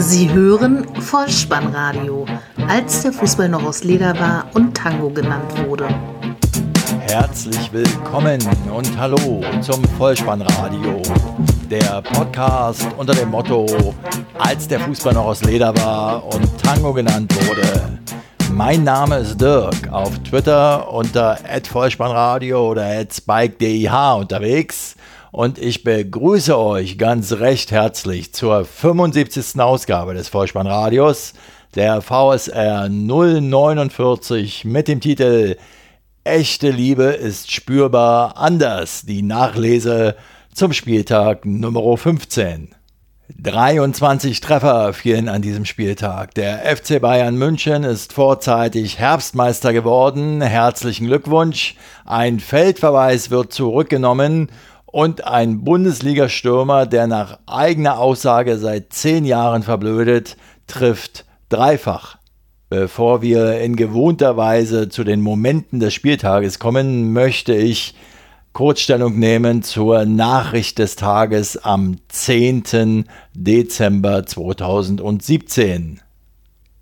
Sie hören Vollspannradio, als der Fußball noch aus Leder war und Tango genannt wurde. Herzlich willkommen und hallo zum Vollspannradio, der Podcast unter dem Motto, als der Fußball noch aus Leder war und Tango genannt wurde. Mein Name ist Dirk, auf Twitter unter @vollspannradio oder @spike_dih unterwegs und ich begrüße euch ganz recht herzlich zur 75. Ausgabe des Vollspannradios, der VSR 049 mit dem Titel Echte Liebe ist spürbar anders, die Nachlese zum Spieltag Nummer 15. 23 Treffer fielen an diesem Spieltag. Der FC Bayern München ist vorzeitig Herbstmeister geworden. Herzlichen Glückwunsch. Ein Feldverweis wird zurückgenommen und ein Bundesliga-Stürmer, der nach eigener Aussage seit zehn Jahren verblödet, trifft dreifach. Bevor wir in gewohnter Weise zu den Momenten des Spieltages kommen, möchte ich Kurzstellung nehmen zur Nachricht des Tages am 10. Dezember 2017.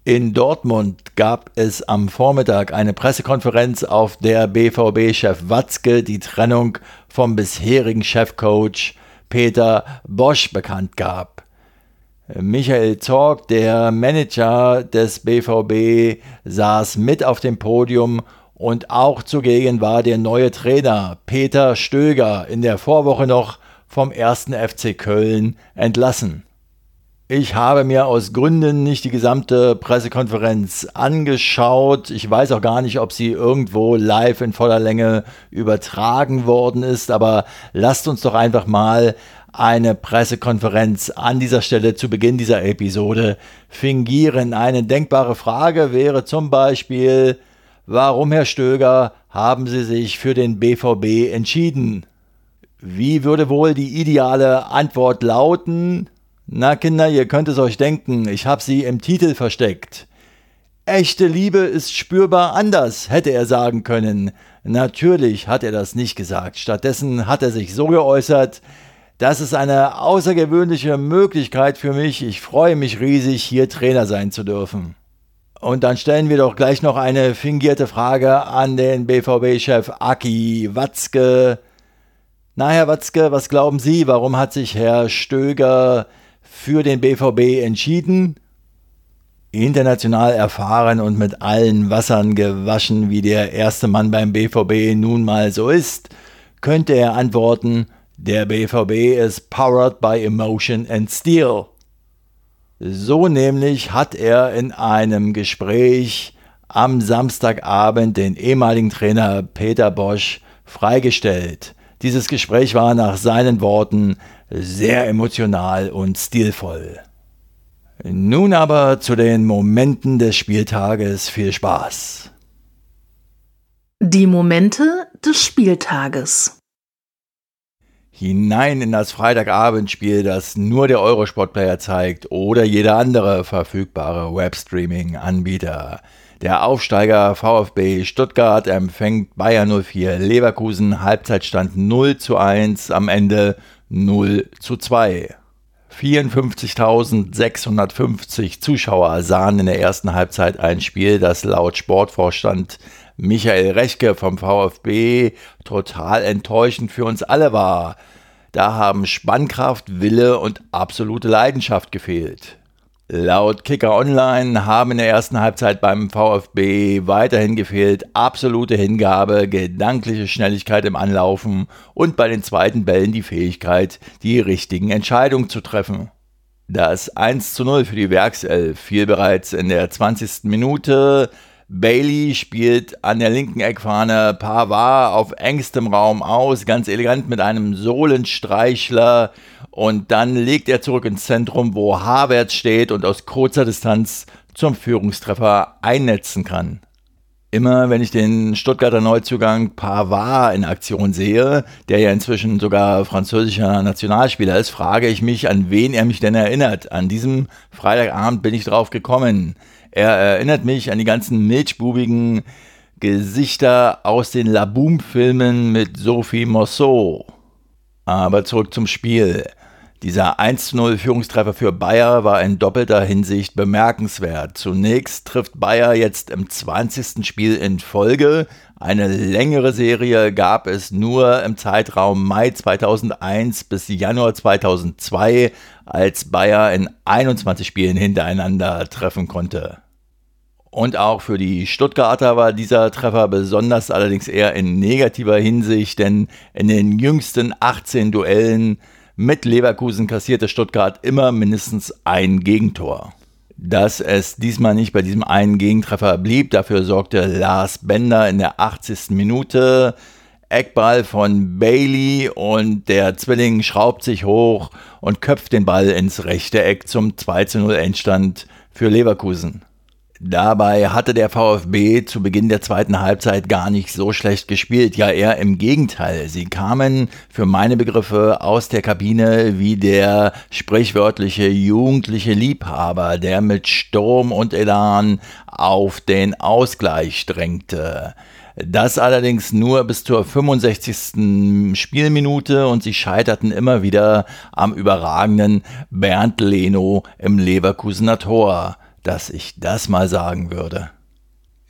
In Dortmund gab es am Vormittag eine Pressekonferenz, auf der BVB-Chef Watzke die Trennung vom bisherigen Chefcoach Peter Bosch bekannt gab. Michael Zorg, der Manager des BVB, saß mit auf dem Podium und auch zugegen war der neue Trainer Peter Stöger in der Vorwoche noch vom 1. FC Köln entlassen. Ich habe mir aus Gründen nicht die gesamte Pressekonferenz angeschaut. Ich weiß auch gar nicht, ob sie irgendwo live in voller Länge übertragen worden ist, aber lasst uns doch einfach mal eine Pressekonferenz an dieser Stelle zu Beginn dieser Episode fingieren. Eine denkbare Frage wäre zum Beispiel, warum, Herr Stöger, haben Sie sich für den BVB entschieden? Wie würde wohl die ideale Antwort lauten? Na Kinder, ihr könnt es euch denken, ich habe sie im Titel versteckt. Echte Liebe ist spürbar anders, hätte er sagen können. Natürlich hat er das nicht gesagt. Stattdessen hat er sich so geäußert, das ist eine außergewöhnliche Möglichkeit für mich. Ich freue mich riesig, hier Trainer sein zu dürfen. Und dann stellen wir doch gleich noch eine fingierte Frage an den BVB-Chef Aki Watzke. Na, Herr Watzke, was glauben Sie, warum hat sich Herr Stöger für den BVB entschieden. International erfahren und mit allen Wassern gewaschen, wie der erste Mann beim BVB nun mal so ist, könnte er antworten, der BVB ist powered by emotion and steel. So nämlich hat er in einem Gespräch am Samstagabend den ehemaligen Trainer Peter Bosch freigestellt. Dieses Gespräch war nach seinen Worten sehr emotional und stilvoll. Nun aber zu den Momenten des Spieltages. Viel Spaß. Die Momente des Spieltages. Hinein in das Freitagabendspiel, das nur der Eurosport-Player zeigt oder jeder andere verfügbare Webstreaming-Anbieter. Der Aufsteiger VfB Stuttgart empfängt Bayern 04 Leverkusen, Halbzeitstand 0 zu 1, am Ende 0 zu 2. 54.650 Zuschauer sahen in der ersten Halbzeit ein Spiel, das laut Sportvorstand Michael Rechke vom VfB total enttäuschend für uns alle war. Da haben Spannkraft, Wille und absolute Leidenschaft gefehlt. Laut Kicker Online haben in der ersten Halbzeit beim VfB weiterhin gefehlt absolute Hingabe, gedankliche Schnelligkeit im Anlaufen und bei den zweiten Bällen die Fähigkeit, die richtigen Entscheidungen zu treffen. Das 1 zu 0 für die Werkself fiel bereits in der 20. Minute. Bailey spielt an der linken Eckfahne Pavard auf engstem Raum aus, ganz elegant mit einem Sohlenstreichler und dann legt er zurück ins Zentrum, wo Havertz steht und aus kurzer Distanz zum Führungstreffer einnetzen kann. Immer wenn ich den Stuttgarter Neuzugang Pavard in Aktion sehe, der ja inzwischen sogar französischer Nationalspieler ist, frage ich mich, an wen er mich denn erinnert. An diesem Freitagabend bin ich drauf gekommen. Er erinnert mich an die ganzen milchbubigen Gesichter aus den Laboom-Filmen mit Sophie Mosso. Aber zurück zum Spiel. Dieser 1-0 Führungstreffer für Bayer war in doppelter Hinsicht bemerkenswert. Zunächst trifft Bayer jetzt im 20. Spiel in Folge. Eine längere Serie gab es nur im Zeitraum Mai 2001 bis Januar 2002, als Bayer in 21 Spielen hintereinander treffen konnte. Und auch für die Stuttgarter war dieser Treffer besonders allerdings eher in negativer Hinsicht, denn in den jüngsten 18 Duellen mit Leverkusen kassierte Stuttgart immer mindestens ein Gegentor. Dass es diesmal nicht bei diesem einen Gegentreffer blieb, dafür sorgte Lars Bender in der 80. Minute. Eckball von Bailey und der Zwilling schraubt sich hoch und köpft den Ball ins rechte Eck zum 2 0 Endstand für Leverkusen. Dabei hatte der VfB zu Beginn der zweiten Halbzeit gar nicht so schlecht gespielt, ja eher im Gegenteil. Sie kamen für meine Begriffe aus der Kabine wie der sprichwörtliche jugendliche Liebhaber, der mit Sturm und Elan auf den Ausgleich drängte. Das allerdings nur bis zur 65. Spielminute und sie scheiterten immer wieder am überragenden Bernd Leno im Leverkusener Tor dass ich das mal sagen würde.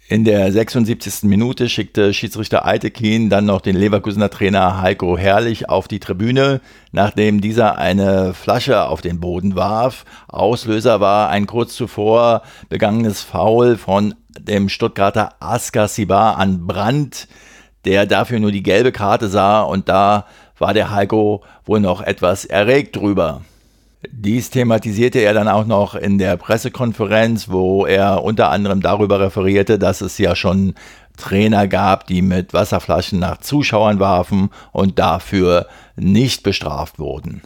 In der 76. Minute schickte Schiedsrichter Eitekin dann noch den Leverkusener Trainer Heiko Herrlich auf die Tribüne, nachdem dieser eine Flasche auf den Boden warf. Auslöser war ein kurz zuvor begangenes Foul von dem Stuttgarter Askar Sibar an Brandt, der dafür nur die gelbe Karte sah und da war der Heiko wohl noch etwas erregt drüber. Dies thematisierte er dann auch noch in der Pressekonferenz, wo er unter anderem darüber referierte, dass es ja schon Trainer gab, die mit Wasserflaschen nach Zuschauern warfen und dafür nicht bestraft wurden.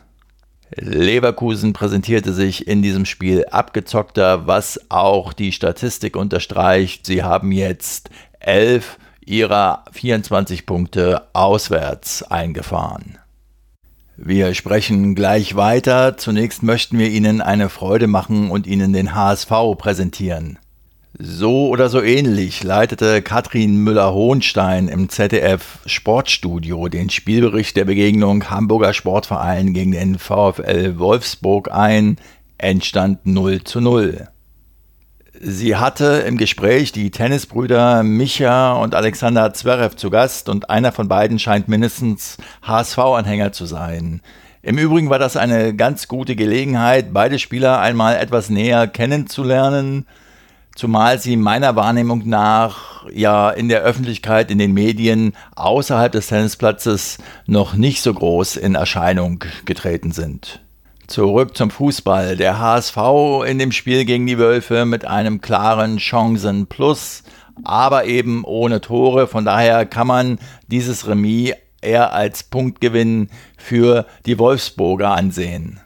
Leverkusen präsentierte sich in diesem Spiel abgezockter, was auch die Statistik unterstreicht. Sie haben jetzt elf ihrer 24 Punkte auswärts eingefahren. Wir sprechen gleich weiter. Zunächst möchten wir Ihnen eine Freude machen und Ihnen den HSV präsentieren. So oder so ähnlich leitete Katrin Müller-Hohenstein im ZDF Sportstudio den Spielbericht der Begegnung Hamburger Sportverein gegen den VfL Wolfsburg ein. Endstand 0 zu 0. Sie hatte im Gespräch die Tennisbrüder Micha und Alexander Zverev zu Gast und einer von beiden scheint mindestens HSV-Anhänger zu sein. Im Übrigen war das eine ganz gute Gelegenheit, beide Spieler einmal etwas näher kennenzulernen, zumal sie meiner Wahrnehmung nach ja in der Öffentlichkeit, in den Medien außerhalb des Tennisplatzes noch nicht so groß in Erscheinung getreten sind. Zurück zum Fußball. Der HSV in dem Spiel gegen die Wölfe mit einem klaren Chancen plus, aber eben ohne Tore. Von daher kann man dieses Remis eher als Punktgewinn für die Wolfsburger ansehen.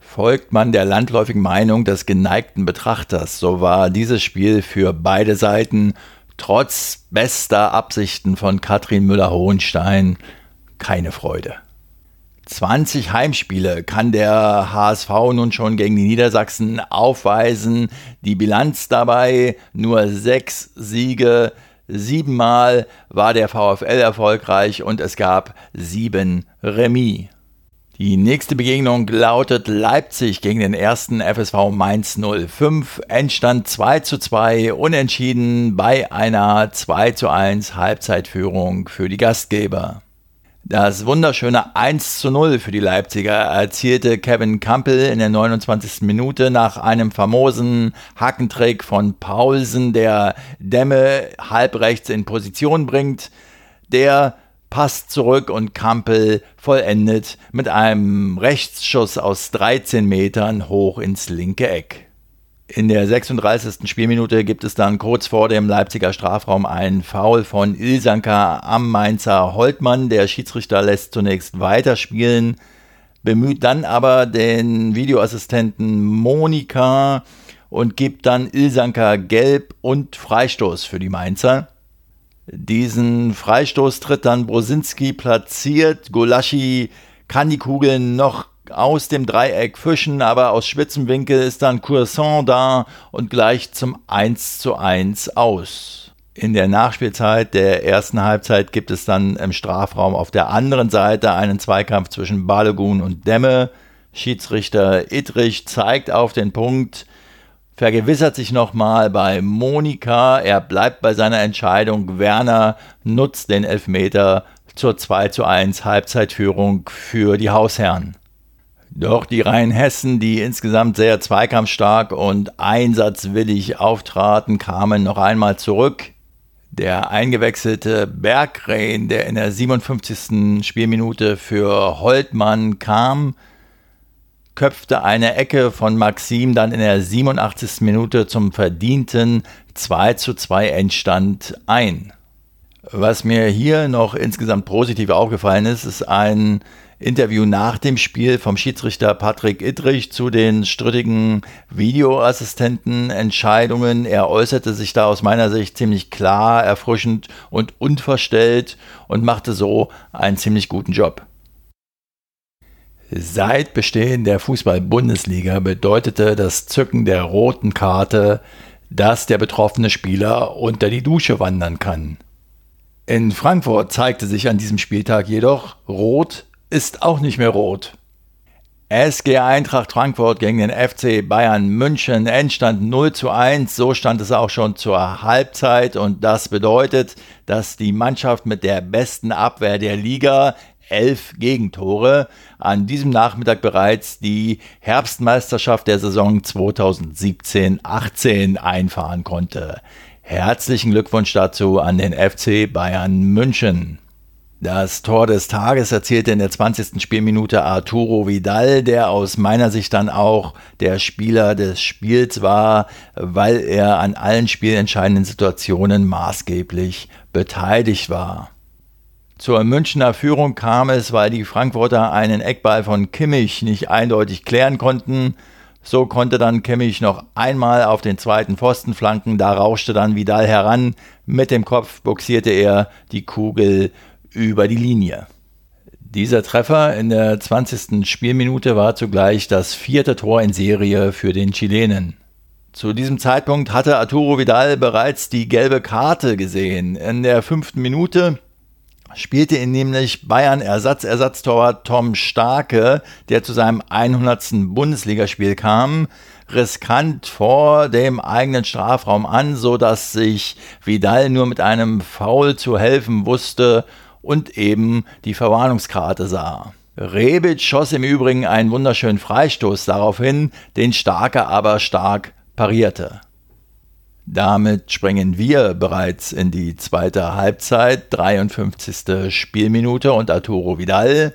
Folgt man der landläufigen Meinung des geneigten Betrachters, so war dieses Spiel für beide Seiten trotz bester Absichten von Katrin Müller-Hohenstein keine Freude. 20 Heimspiele kann der HSV nun schon gegen die Niedersachsen aufweisen. Die Bilanz dabei nur sechs Siege. Siebenmal war der VfL erfolgreich und es gab sieben Remis. Die nächste Begegnung lautet Leipzig gegen den ersten FSV Mainz 05. Endstand 2 zu 2, unentschieden bei einer 2 zu 1 Halbzeitführung für die Gastgeber. Das wunderschöne 1 zu 0 für die Leipziger erzielte Kevin Campbell in der 29. Minute nach einem famosen Hackentrick von Paulsen, der Dämme halbrechts in Position bringt. Der passt zurück und Campbell vollendet mit einem Rechtsschuss aus 13 Metern hoch ins linke Eck. In der 36. Spielminute gibt es dann kurz vor dem Leipziger Strafraum einen Foul von Ilsanker am Mainzer Holtmann. Der Schiedsrichter lässt zunächst weiterspielen, bemüht dann aber den Videoassistenten Monika und gibt dann Ilsanker gelb und Freistoß für die Mainzer. Diesen Freistoß tritt dann Brosinski platziert. Golaschi kann die Kugeln noch aus dem Dreieck fischen, aber aus Spitzenwinkel ist dann Courson da und gleicht zum 1 zu 1 aus. In der Nachspielzeit der ersten Halbzeit gibt es dann im Strafraum auf der anderen Seite einen Zweikampf zwischen Balogun und Demme. Schiedsrichter Ittrich zeigt auf den Punkt, vergewissert sich nochmal bei Monika, er bleibt bei seiner Entscheidung, Werner nutzt den Elfmeter zur 2 zu 1 Halbzeitführung für die Hausherren. Doch die Rheinhessen, die insgesamt sehr zweikampfstark und einsatzwillig auftraten, kamen noch einmal zurück. Der eingewechselte Bergrehn, der in der 57. Spielminute für Holtmann kam, köpfte eine Ecke von Maxim dann in der 87. Minute zum verdienten 2 zu 2 Endstand ein. Was mir hier noch insgesamt positiv aufgefallen ist, ist ein Interview nach dem Spiel vom Schiedsrichter Patrick Ittrich zu den strittigen Videoassistentenentscheidungen. Er äußerte sich da aus meiner Sicht ziemlich klar, erfrischend und unverstellt und machte so einen ziemlich guten Job. Seit Bestehen der Fußball-Bundesliga bedeutete das Zücken der roten Karte, dass der betroffene Spieler unter die Dusche wandern kann. In Frankfurt zeigte sich an diesem Spieltag jedoch, rot ist auch nicht mehr rot. SG Eintracht Frankfurt gegen den FC Bayern München, Endstand 0 zu 1, so stand es auch schon zur Halbzeit und das bedeutet, dass die Mannschaft mit der besten Abwehr der Liga elf Gegentore an diesem Nachmittag bereits die Herbstmeisterschaft der Saison 2017-18 einfahren konnte. Herzlichen Glückwunsch dazu an den FC Bayern München. Das Tor des Tages erzielte in der 20. Spielminute Arturo Vidal, der aus meiner Sicht dann auch der Spieler des Spiels war, weil er an allen spielentscheidenden Situationen maßgeblich beteiligt war. Zur Münchner Führung kam es, weil die Frankfurter einen Eckball von Kimmich nicht eindeutig klären konnten. So konnte dann Kimmich noch einmal auf den zweiten Pfosten flanken, da rauschte dann Vidal heran, mit dem Kopf boxierte er die Kugel über die Linie. Dieser Treffer in der 20. Spielminute war zugleich das vierte Tor in Serie für den Chilenen. Zu diesem Zeitpunkt hatte Arturo Vidal bereits die gelbe Karte gesehen. In der fünften Minute spielte ihn nämlich Bayern Ersatz-Ersatztorwart Tom Starke, der zu seinem 100. Bundesligaspiel kam, riskant vor dem eigenen Strafraum an, so dass sich Vidal nur mit einem Foul zu helfen wusste und eben die Verwarnungskarte sah. Rebic schoss im Übrigen einen wunderschönen Freistoß daraufhin, den Starke aber stark parierte. Damit springen wir bereits in die zweite Halbzeit, 53. Spielminute und Arturo Vidal.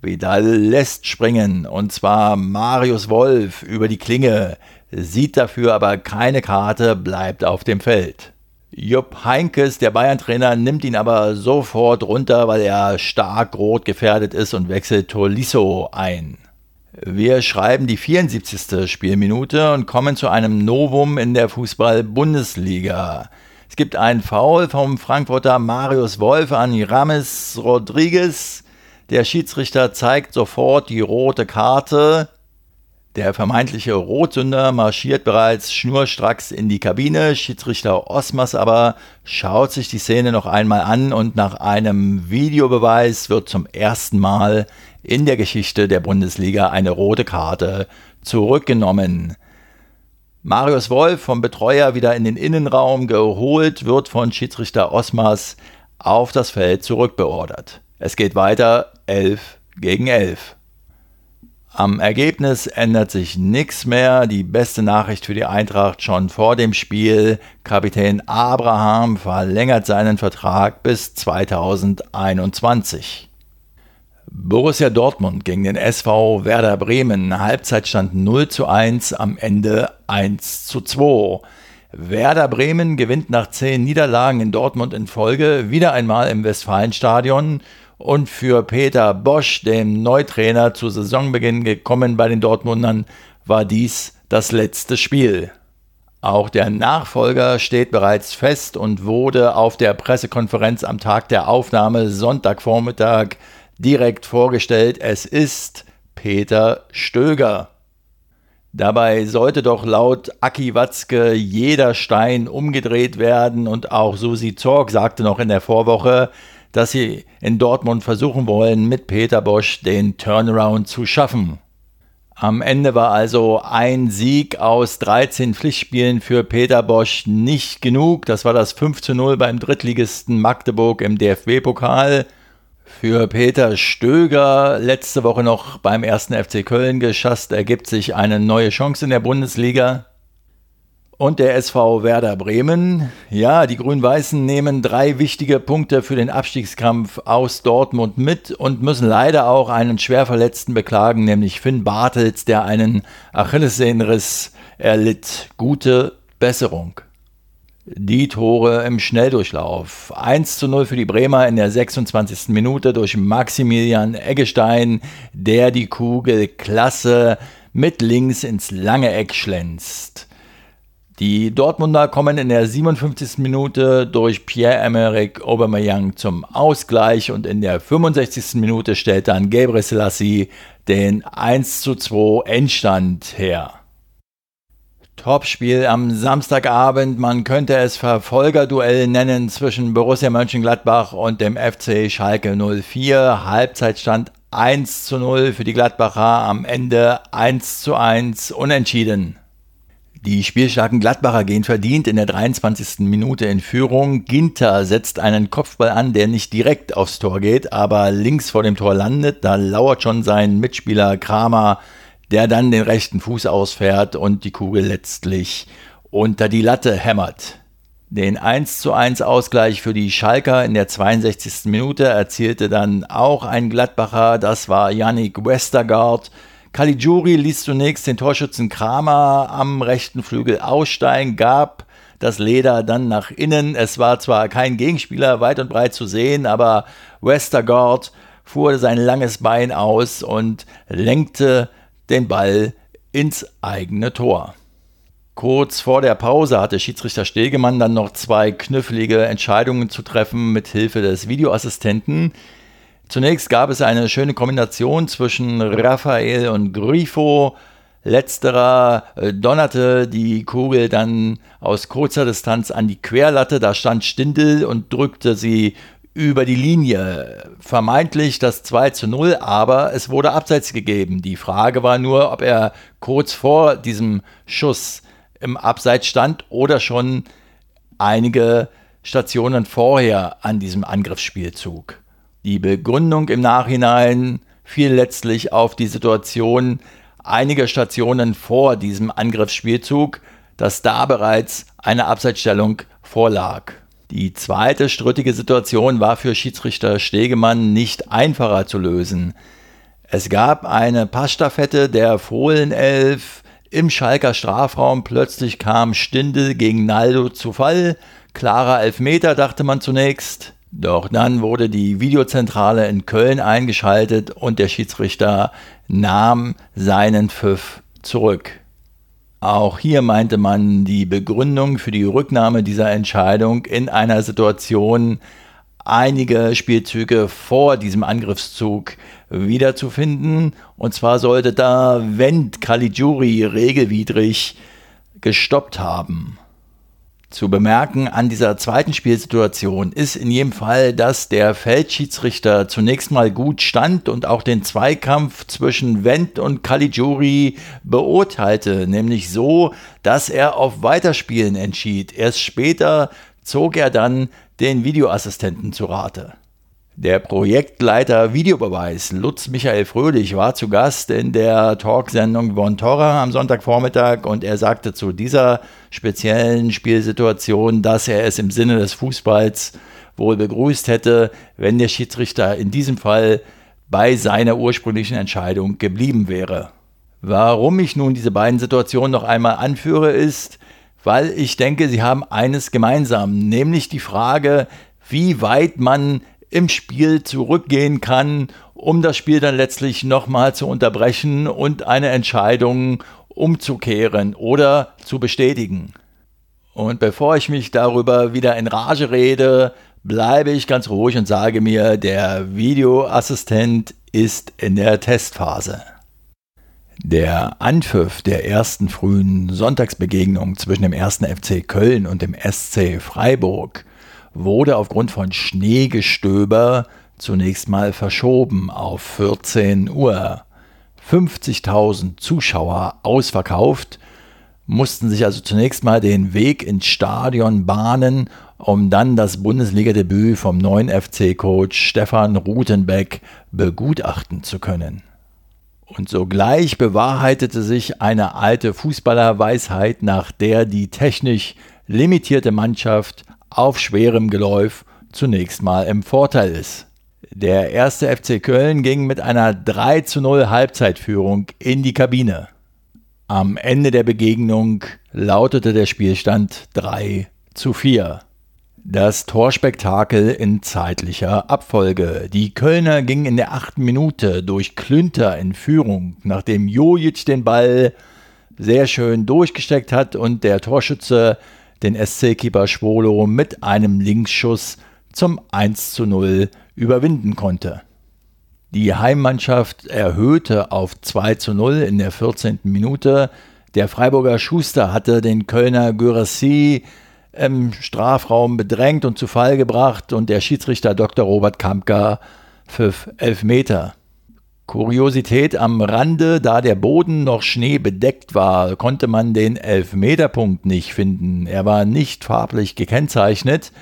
Vidal lässt springen und zwar Marius Wolf über die Klinge, sieht dafür aber keine Karte, bleibt auf dem Feld. Jupp Heinkes, der Bayern-Trainer, nimmt ihn aber sofort runter, weil er stark rot gefährdet ist und wechselt Tolisso ein. Wir schreiben die 74. Spielminute und kommen zu einem Novum in der Fußball-Bundesliga. Es gibt einen Foul vom Frankfurter Marius Wolf an Rames Rodriguez. Der Schiedsrichter zeigt sofort die rote Karte. Der vermeintliche Rotsünder marschiert bereits schnurstracks in die Kabine. Schiedsrichter Osmas aber schaut sich die Szene noch einmal an und nach einem Videobeweis wird zum ersten Mal in der Geschichte der Bundesliga eine rote Karte zurückgenommen. Marius Wolf vom Betreuer wieder in den Innenraum geholt, wird von Schiedsrichter Osmas auf das Feld zurückbeordert. Es geht weiter 11 gegen 11. Am Ergebnis ändert sich nichts mehr. Die beste Nachricht für die Eintracht schon vor dem Spiel. Kapitän Abraham verlängert seinen Vertrag bis 2021. Borussia Dortmund gegen den SV Werder Bremen. Halbzeitstand 0 zu 1, am Ende 1 zu 2. Werder Bremen gewinnt nach zehn Niederlagen in Dortmund in Folge wieder einmal im Westfalenstadion und für Peter Bosch, dem Neutrainer zu Saisonbeginn gekommen bei den Dortmundern, war dies das letzte Spiel. Auch der Nachfolger steht bereits fest und wurde auf der Pressekonferenz am Tag der Aufnahme Sonntagvormittag direkt vorgestellt. Es ist Peter Stöger. Dabei sollte doch laut Aki Watzke jeder Stein umgedreht werden und auch Susi Zorg sagte noch in der Vorwoche, dass sie in Dortmund versuchen wollen, mit Peter Bosch den Turnaround zu schaffen. Am Ende war also ein Sieg aus 13 Pflichtspielen für Peter Bosch nicht genug. Das war das 5 zu 0 beim Drittligisten Magdeburg im DFB-Pokal. Für Peter Stöger letzte Woche noch beim ersten FC Köln geschasst, ergibt sich eine neue Chance in der Bundesliga. Und der SV Werder Bremen. Ja, die Grün-Weißen nehmen drei wichtige Punkte für den Abstiegskampf aus Dortmund mit und müssen leider auch einen Schwerverletzten beklagen, nämlich Finn Bartels, der einen Achillessehnenriss erlitt. Gute Besserung. Die Tore im Schnelldurchlauf. 1 zu 0 für die Bremer in der 26. Minute durch Maximilian Eggestein, der die Kugel klasse mit links ins lange Eck schlänzt. Die Dortmunder kommen in der 57. Minute durch Pierre-Emerick Aubameyang zum Ausgleich und in der 65. Minute stellt dann Gabriel Selassie den 1 zu 2 Endstand her. Topspiel am Samstagabend, man könnte es Verfolgerduell nennen zwischen Borussia Mönchengladbach und dem FC Schalke 04. Halbzeitstand 1 zu 0 für die Gladbacher, am Ende 1 zu 1 unentschieden. Die spielstarken Gladbacher gehen verdient in der 23. Minute in Führung. Ginter setzt einen Kopfball an, der nicht direkt aufs Tor geht, aber links vor dem Tor landet. Da lauert schon sein Mitspieler Kramer, der dann den rechten Fuß ausfährt und die Kugel letztlich unter die Latte hämmert. Den 1 zu 1 Ausgleich für die Schalker in der 62. Minute erzielte dann auch ein Gladbacher, das war Yannick Westergaard. Caligiuri ließ zunächst den Torschützen Kramer am rechten Flügel aussteigen, gab das Leder dann nach innen. Es war zwar kein Gegenspieler weit und breit zu sehen, aber Westergaard fuhr sein langes Bein aus und lenkte den Ball ins eigene Tor. Kurz vor der Pause hatte Schiedsrichter Stegemann dann noch zwei knifflige Entscheidungen zu treffen mit Hilfe des Videoassistenten. Zunächst gab es eine schöne Kombination zwischen Raphael und Grifo. Letzterer äh, donnerte die Kugel dann aus kurzer Distanz an die Querlatte. Da stand Stindel und drückte sie über die Linie. Vermeintlich das 2 zu 0, aber es wurde abseits gegeben. Die Frage war nur, ob er kurz vor diesem Schuss im Abseits stand oder schon einige Stationen vorher an diesem Angriffsspielzug. Die Begründung im Nachhinein fiel letztlich auf die Situation einiger Stationen vor diesem Angriffsspielzug, dass da bereits eine Abseitsstellung vorlag. Die zweite strittige Situation war für Schiedsrichter Stegemann nicht einfacher zu lösen. Es gab eine Passstaffette der Fohlenelf im Schalker Strafraum. Plötzlich kam Stindel gegen Naldo zu Fall. Klarer Elfmeter, dachte man zunächst. Doch dann wurde die Videozentrale in Köln eingeschaltet und der Schiedsrichter nahm seinen Pfiff zurück. Auch hier meinte man die Begründung für die Rücknahme dieser Entscheidung in einer Situation einige Spielzüge vor diesem Angriffszug wiederzufinden. Und zwar sollte da Wendt Caligiuri regelwidrig gestoppt haben. Zu bemerken an dieser zweiten Spielsituation ist in jedem Fall, dass der Feldschiedsrichter zunächst mal gut stand und auch den Zweikampf zwischen Wendt und Caligiuri beurteilte, nämlich so, dass er auf Weiterspielen entschied. Erst später zog er dann den Videoassistenten zu Rate. Der Projektleiter Videobeweis Lutz Michael Fröhlich war zu Gast in der Talksendung Von Torra am Sonntagvormittag und er sagte zu dieser speziellen Spielsituation, dass er es im Sinne des Fußballs wohl begrüßt hätte, wenn der Schiedsrichter in diesem Fall bei seiner ursprünglichen Entscheidung geblieben wäre. Warum ich nun diese beiden Situationen noch einmal anführe, ist, weil ich denke, sie haben eines gemeinsam, nämlich die Frage, wie weit man im Spiel zurückgehen kann, um das Spiel dann letztlich nochmal zu unterbrechen und eine Entscheidung umzukehren oder zu bestätigen. Und bevor ich mich darüber wieder in Rage rede, bleibe ich ganz ruhig und sage mir, der Videoassistent ist in der Testphase. Der Anpfiff der ersten frühen Sonntagsbegegnung zwischen dem 1. FC Köln und dem SC Freiburg wurde aufgrund von Schneegestöber zunächst mal verschoben auf 14 Uhr. 50.000 Zuschauer ausverkauft, mussten sich also zunächst mal den Weg ins Stadion bahnen, um dann das Bundesliga-Debüt vom neuen FC-Coach Stefan Rutenbeck begutachten zu können. Und sogleich bewahrheitete sich eine alte Fußballerweisheit, nach der die technisch limitierte Mannschaft auf schwerem Geläuf zunächst mal im Vorteil ist. Der erste FC Köln ging mit einer 3 zu 0 Halbzeitführung in die Kabine. Am Ende der Begegnung lautete der Spielstand 3 zu 4. Das Torspektakel in zeitlicher Abfolge. Die Kölner gingen in der achten Minute durch Klünter in Führung, nachdem Jojic den Ball sehr schön durchgesteckt hat und der Torschütze den SC-Keeper Schwolo mit einem Linksschuss zum 1 zu 0 überwinden konnte. Die Heimmannschaft erhöhte auf 2 zu 0 in der 14. Minute. Der Freiburger Schuster hatte den Kölner Gürassi im Strafraum bedrängt und zu Fall gebracht und der Schiedsrichter Dr. Robert Kampka pfiff Elfmeter. Kuriosität am Rande, da der Boden noch schneebedeckt war, konnte man den Elfmeterpunkt nicht finden. Er war nicht farblich gekennzeichnet.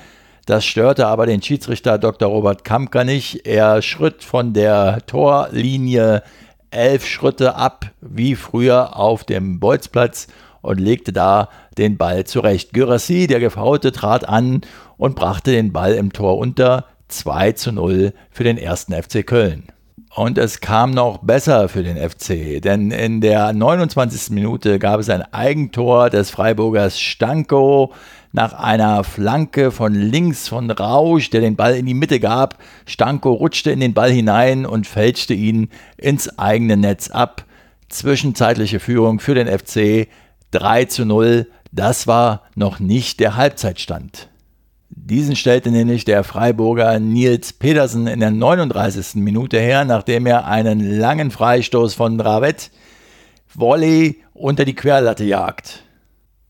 Das störte aber den Schiedsrichter Dr. Robert Kampka nicht. Er schritt von der Torlinie elf Schritte ab, wie früher auf dem Bolzplatz, und legte da den Ball zurecht. Gyrassi, der Gefaute, trat an und brachte den Ball im Tor unter 2 zu 0 für den ersten FC Köln. Und es kam noch besser für den FC, denn in der 29. Minute gab es ein Eigentor des Freiburgers Stanko nach einer Flanke von links von Rausch, der den Ball in die Mitte gab. Stanko rutschte in den Ball hinein und fälschte ihn ins eigene Netz ab. Zwischenzeitliche Führung für den FC 3 zu 0. Das war noch nicht der Halbzeitstand. Diesen stellte nämlich der Freiburger Nils Pedersen in der 39. Minute her, nachdem er einen langen Freistoß von Ravet Volley unter die Querlatte jagt.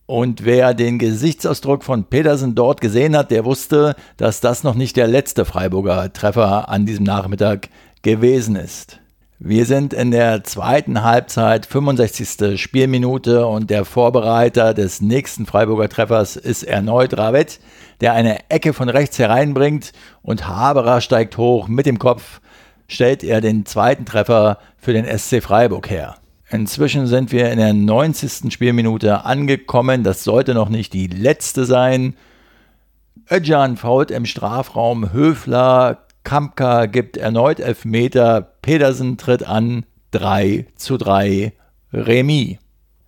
Und wer den Gesichtsausdruck von Pedersen dort gesehen hat, der wusste, dass das noch nicht der letzte Freiburger Treffer an diesem Nachmittag gewesen ist. Wir sind in der zweiten Halbzeit, 65. Spielminute und der Vorbereiter des nächsten Freiburger Treffers ist erneut Ravet, der eine Ecke von rechts hereinbringt und Haberer steigt hoch mit dem Kopf, stellt er den zweiten Treffer für den SC Freiburg her. Inzwischen sind wir in der 90. Spielminute angekommen, das sollte noch nicht die letzte sein. Öcan fault im Strafraum Höfler, Kampka gibt erneut Elfmeter, Pedersen tritt an, 3 zu 3 Remis.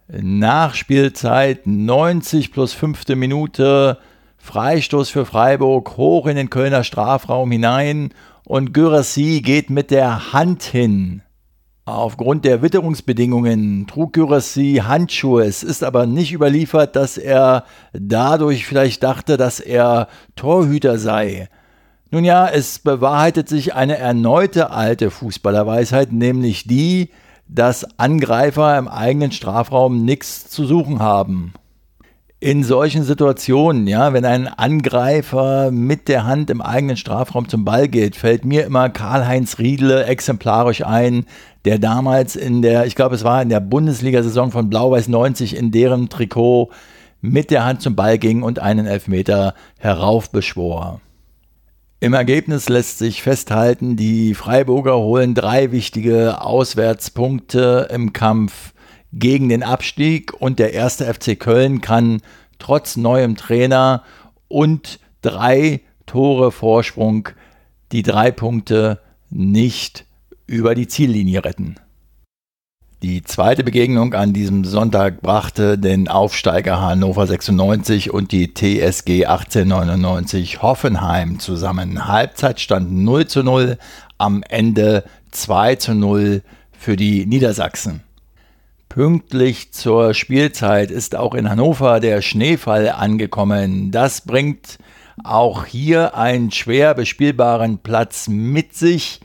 Nachspielzeit 90 plus fünfte Minute, Freistoß für Freiburg, hoch in den Kölner Strafraum hinein und Gyrassi geht mit der Hand hin. Aufgrund der Witterungsbedingungen trug Gyrassi Handschuhe. Es ist aber nicht überliefert, dass er dadurch vielleicht dachte, dass er Torhüter sei. Nun ja, es bewahrheitet sich eine erneute alte Fußballerweisheit, nämlich die, dass Angreifer im eigenen Strafraum nichts zu suchen haben. In solchen Situationen, ja, wenn ein Angreifer mit der Hand im eigenen Strafraum zum Ball geht, fällt mir immer Karl-Heinz Riedle exemplarisch ein, der damals in der, ich glaube, es war in der Bundesliga-Saison von Blau-Weiß 90 in deren Trikot mit der Hand zum Ball ging und einen Elfmeter heraufbeschwor. Im Ergebnis lässt sich festhalten, die Freiburger holen drei wichtige Auswärtspunkte im Kampf gegen den Abstieg und der erste FC Köln kann trotz neuem Trainer und drei Tore Vorsprung die drei Punkte nicht über die Ziellinie retten. Die zweite Begegnung an diesem Sonntag brachte den Aufsteiger Hannover 96 und die TSG 1899 Hoffenheim zusammen. Halbzeitstand 0 zu 0, am Ende 2 zu 0 für die Niedersachsen. Pünktlich zur Spielzeit ist auch in Hannover der Schneefall angekommen. Das bringt auch hier einen schwer bespielbaren Platz mit sich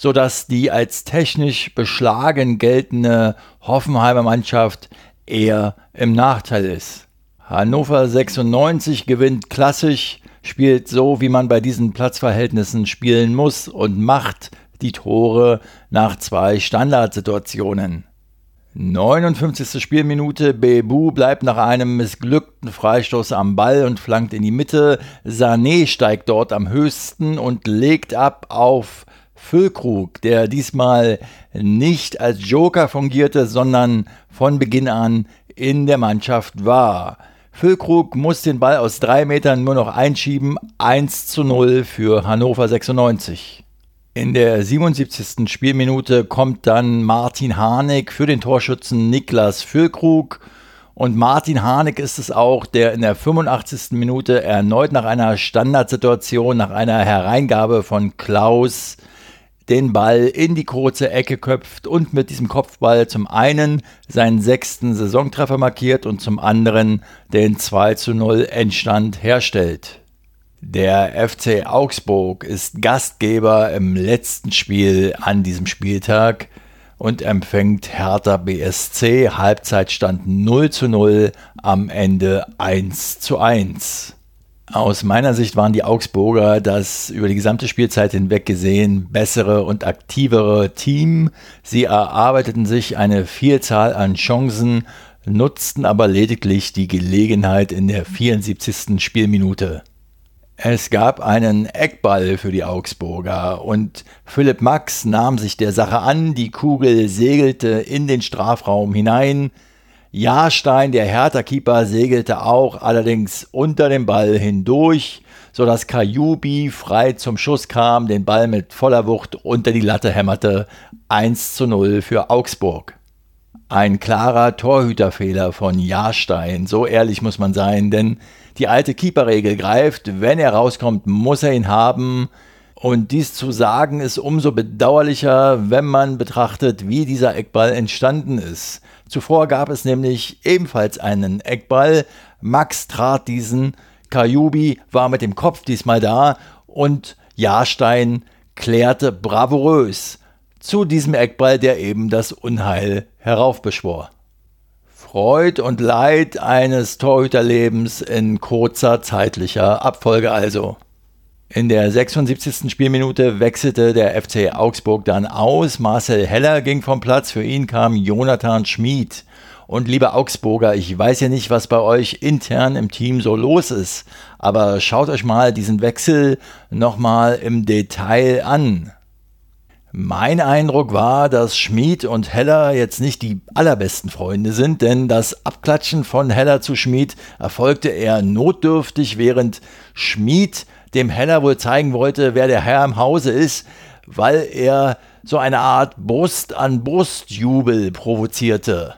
sodass die als technisch beschlagen geltende Hoffenheimer Mannschaft eher im Nachteil ist. Hannover 96 gewinnt klassisch, spielt so, wie man bei diesen Platzverhältnissen spielen muss und macht die Tore nach zwei Standardsituationen. 59. Spielminute, Bebu bleibt nach einem missglückten Freistoß am Ball und flankt in die Mitte. Sané steigt dort am höchsten und legt ab auf Füllkrug, der diesmal nicht als Joker fungierte, sondern von Beginn an in der Mannschaft war. Füllkrug muss den Ball aus drei Metern nur noch einschieben. 1 zu 0 für Hannover 96. In der 77. Spielminute kommt dann Martin Harnik für den Torschützen Niklas Füllkrug. Und Martin Harnik ist es auch, der in der 85. Minute erneut nach einer Standardsituation, nach einer Hereingabe von Klaus, den Ball in die kurze Ecke köpft und mit diesem Kopfball zum einen seinen sechsten Saisontreffer markiert und zum anderen den 2 zu 0 Endstand herstellt. Der FC Augsburg ist Gastgeber im letzten Spiel an diesem Spieltag und empfängt Hertha BSC. Halbzeitstand 0 zu 0, am Ende 1 zu 1. Aus meiner Sicht waren die Augsburger das über die gesamte Spielzeit hinweg gesehen bessere und aktivere Team. Sie erarbeiteten sich eine Vielzahl an Chancen, nutzten aber lediglich die Gelegenheit in der 74. Spielminute. Es gab einen Eckball für die Augsburger und Philipp Max nahm sich der Sache an, die Kugel segelte in den Strafraum hinein. Jahrstein, der Hertha-Keeper, segelte auch allerdings unter dem Ball hindurch, sodass Kajubi frei zum Schuss kam, den Ball mit voller Wucht unter die Latte hämmerte. 1 zu 0 für Augsburg. Ein klarer Torhüterfehler von Jahrstein, so ehrlich muss man sein, denn die alte Keeperregel greift, wenn er rauskommt, muss er ihn haben. Und dies zu sagen ist umso bedauerlicher, wenn man betrachtet, wie dieser Eckball entstanden ist. Zuvor gab es nämlich ebenfalls einen Eckball. Max trat diesen, Kajubi war mit dem Kopf diesmal da und Jahrstein klärte bravourös zu diesem Eckball, der eben das Unheil heraufbeschwor. Freud und Leid eines Torhüterlebens in kurzer zeitlicher Abfolge also. In der 76. Spielminute wechselte der FC Augsburg dann aus. Marcel Heller ging vom Platz. Für ihn kam Jonathan Schmid. Und liebe Augsburger, ich weiß ja nicht, was bei euch intern im Team so los ist, aber schaut euch mal diesen Wechsel nochmal im Detail an. Mein Eindruck war, dass Schmid und Heller jetzt nicht die allerbesten Freunde sind, denn das Abklatschen von Heller zu Schmid erfolgte eher notdürftig, während Schmid dem Heller wohl zeigen wollte, wer der Herr im Hause ist, weil er so eine Art Brust an Brustjubel provozierte.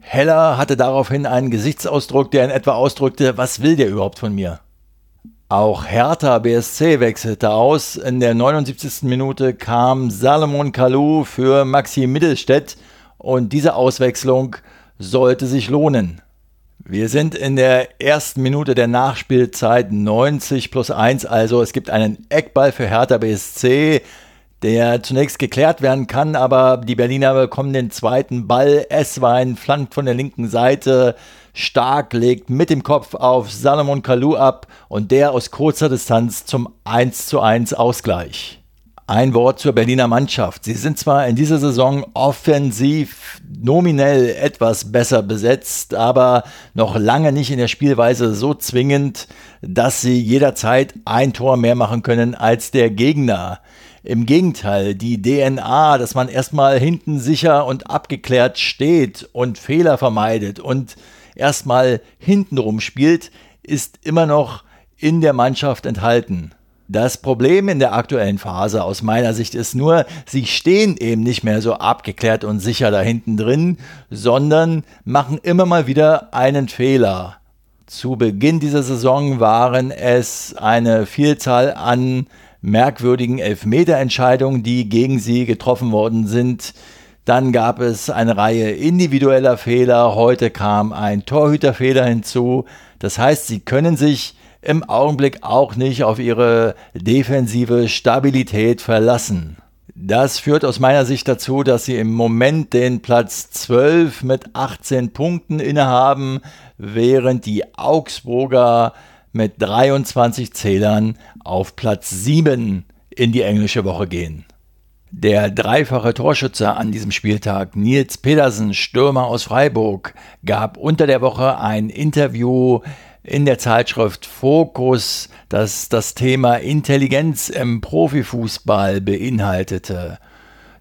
Heller hatte daraufhin einen Gesichtsausdruck, der in etwa ausdrückte, was will der überhaupt von mir? Auch Hertha BSC wechselte aus. In der 79. Minute kam Salomon Kalou für Maxi Mittelstädt und diese Auswechslung sollte sich lohnen. Wir sind in der ersten Minute der Nachspielzeit 90 plus 1, also es gibt einen Eckball für Hertha BSC, der zunächst geklärt werden kann, aber die Berliner bekommen den zweiten Ball. Esswein flankt von der linken Seite, stark, legt mit dem Kopf auf Salomon Kalou ab und der aus kurzer Distanz zum 1 zu 1 Ausgleich. Ein Wort zur Berliner Mannschaft. Sie sind zwar in dieser Saison offensiv nominell etwas besser besetzt, aber noch lange nicht in der Spielweise so zwingend, dass sie jederzeit ein Tor mehr machen können als der Gegner. Im Gegenteil, die DNA, dass man erstmal hinten sicher und abgeklärt steht und Fehler vermeidet und erstmal hintenrum spielt, ist immer noch in der Mannschaft enthalten. Das Problem in der aktuellen Phase aus meiner Sicht ist nur, sie stehen eben nicht mehr so abgeklärt und sicher da hinten drin, sondern machen immer mal wieder einen Fehler. Zu Beginn dieser Saison waren es eine Vielzahl an merkwürdigen Elfmeterentscheidungen, die gegen sie getroffen worden sind. Dann gab es eine Reihe individueller Fehler. Heute kam ein Torhüterfehler hinzu. Das heißt, sie können sich im Augenblick auch nicht auf ihre defensive Stabilität verlassen. Das führt aus meiner Sicht dazu, dass sie im Moment den Platz 12 mit 18 Punkten innehaben, während die Augsburger mit 23 Zählern auf Platz 7 in die englische Woche gehen. Der dreifache Torschütze an diesem Spieltag, Nils Pedersen, Stürmer aus Freiburg, gab unter der Woche ein Interview in der Zeitschrift Focus, das das Thema Intelligenz im Profifußball beinhaltete.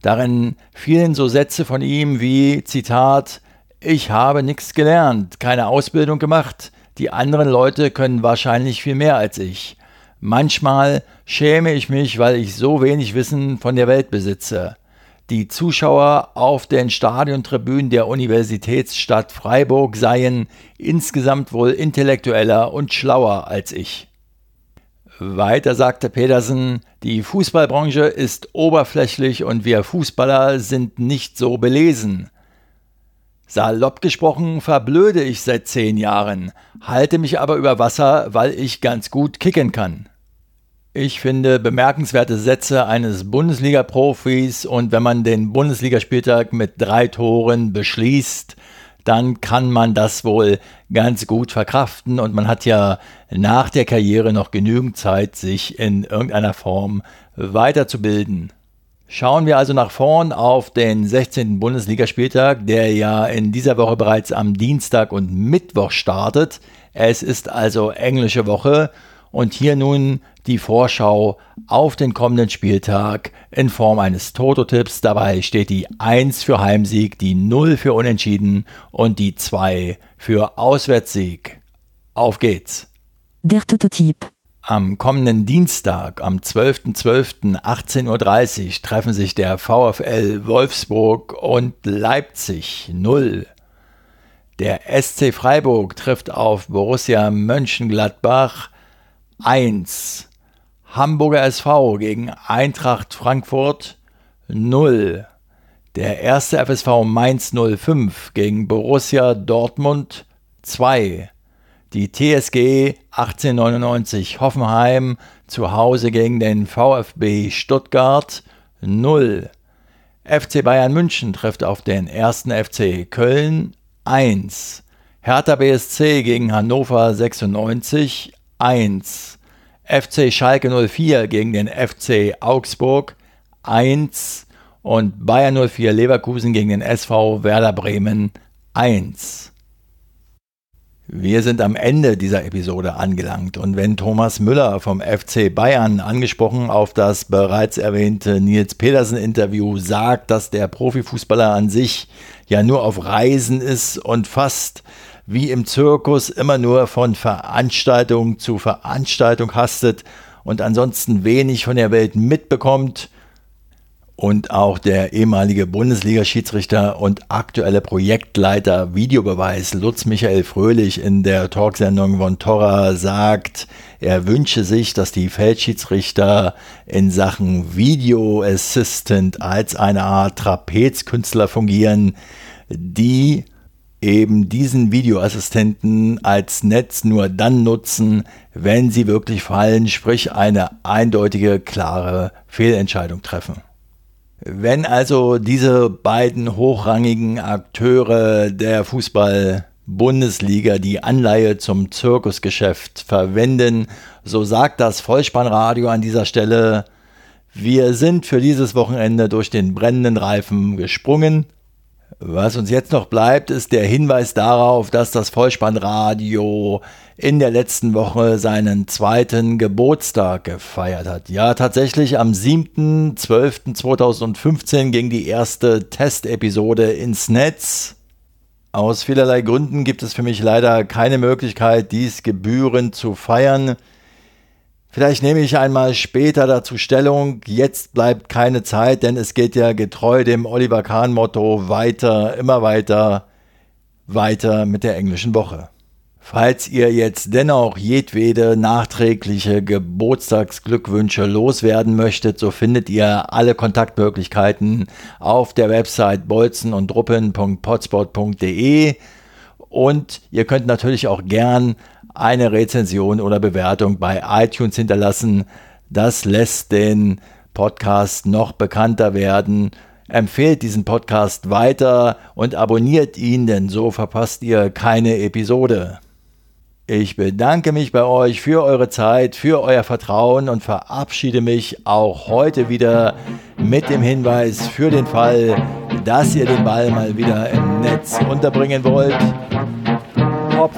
Darin fielen so Sätze von ihm wie Zitat Ich habe nichts gelernt, keine Ausbildung gemacht, die anderen Leute können wahrscheinlich viel mehr als ich. Manchmal schäme ich mich, weil ich so wenig Wissen von der Welt besitze. Die Zuschauer auf den Stadiontribünen der Universitätsstadt Freiburg seien insgesamt wohl intellektueller und schlauer als ich. Weiter sagte Pedersen, die Fußballbranche ist oberflächlich und wir Fußballer sind nicht so belesen. Salopp gesprochen verblöde ich seit zehn Jahren, halte mich aber über Wasser, weil ich ganz gut kicken kann. Ich finde bemerkenswerte Sätze eines Bundesliga-Profis und wenn man den Bundesligaspieltag mit drei Toren beschließt, dann kann man das wohl ganz gut verkraften und man hat ja nach der Karriere noch genügend Zeit, sich in irgendeiner Form weiterzubilden. Schauen wir also nach vorn auf den 16. Bundesligaspieltag, der ja in dieser Woche bereits am Dienstag und Mittwoch startet. Es ist also englische Woche und hier nun die Vorschau auf den kommenden Spieltag in Form eines Toto-Tipps. Dabei steht die 1 für Heimsieg, die 0 für Unentschieden und die 2 für Auswärtssieg. Auf geht's! Der Toto-Tipp. Am kommenden Dienstag, am 12.12.18.30 Uhr, treffen sich der VfL Wolfsburg und Leipzig 0. Der SC Freiburg trifft auf Borussia Mönchengladbach 1. Hamburger SV gegen Eintracht Frankfurt 0. Der erste FSV Mainz 05 gegen Borussia Dortmund 2. Die TSG 1899 Hoffenheim zu Hause gegen den VfB Stuttgart 0. FC Bayern München trifft auf den ersten FC Köln 1. Hertha BSC gegen Hannover 96 1. FC Schalke 04 gegen den FC Augsburg 1 und Bayern 04 Leverkusen gegen den SV Werder Bremen 1. Wir sind am Ende dieser Episode angelangt und wenn Thomas Müller vom FC Bayern angesprochen auf das bereits erwähnte Nils Petersen Interview sagt, dass der Profifußballer an sich ja nur auf Reisen ist und fast wie im Zirkus immer nur von Veranstaltung zu Veranstaltung hastet und ansonsten wenig von der Welt mitbekommt, und auch der ehemalige Bundesliga-Schiedsrichter und aktuelle Projektleiter Videobeweis Lutz Michael Fröhlich in der Talksendung von Torra sagt, er wünsche sich, dass die Feldschiedsrichter in Sachen Video Assistant als eine Art Trapezkünstler fungieren, die eben diesen Videoassistenten als Netz nur dann nutzen, wenn sie wirklich fallen, sprich eine eindeutige, klare Fehlentscheidung treffen. Wenn also diese beiden hochrangigen Akteure der Fußball-Bundesliga die Anleihe zum Zirkusgeschäft verwenden, so sagt das Vollspannradio an dieser Stelle, wir sind für dieses Wochenende durch den brennenden Reifen gesprungen was uns jetzt noch bleibt, ist der Hinweis darauf, dass das Vollspannradio in der letzten Woche seinen zweiten Geburtstag gefeiert hat. Ja, tatsächlich am 7.12.2015 ging die erste Testepisode ins Netz. Aus vielerlei Gründen gibt es für mich leider keine Möglichkeit, dies gebührend zu feiern. Vielleicht nehme ich einmal später dazu Stellung. Jetzt bleibt keine Zeit, denn es geht ja getreu dem Oliver Kahn-Motto weiter, immer weiter, weiter mit der englischen Woche. Falls ihr jetzt dennoch jedwede nachträgliche Geburtstagsglückwünsche loswerden möchtet, so findet ihr alle Kontaktmöglichkeiten auf der Website bolzen und und ihr könnt natürlich auch gern eine Rezension oder Bewertung bei iTunes hinterlassen. Das lässt den Podcast noch bekannter werden. Empfehlt diesen Podcast weiter und abonniert ihn, denn so verpasst ihr keine Episode. Ich bedanke mich bei euch für eure Zeit, für euer Vertrauen und verabschiede mich auch heute wieder mit dem Hinweis für den Fall, dass ihr den Ball mal wieder im Netz unterbringen wollt. Kopf,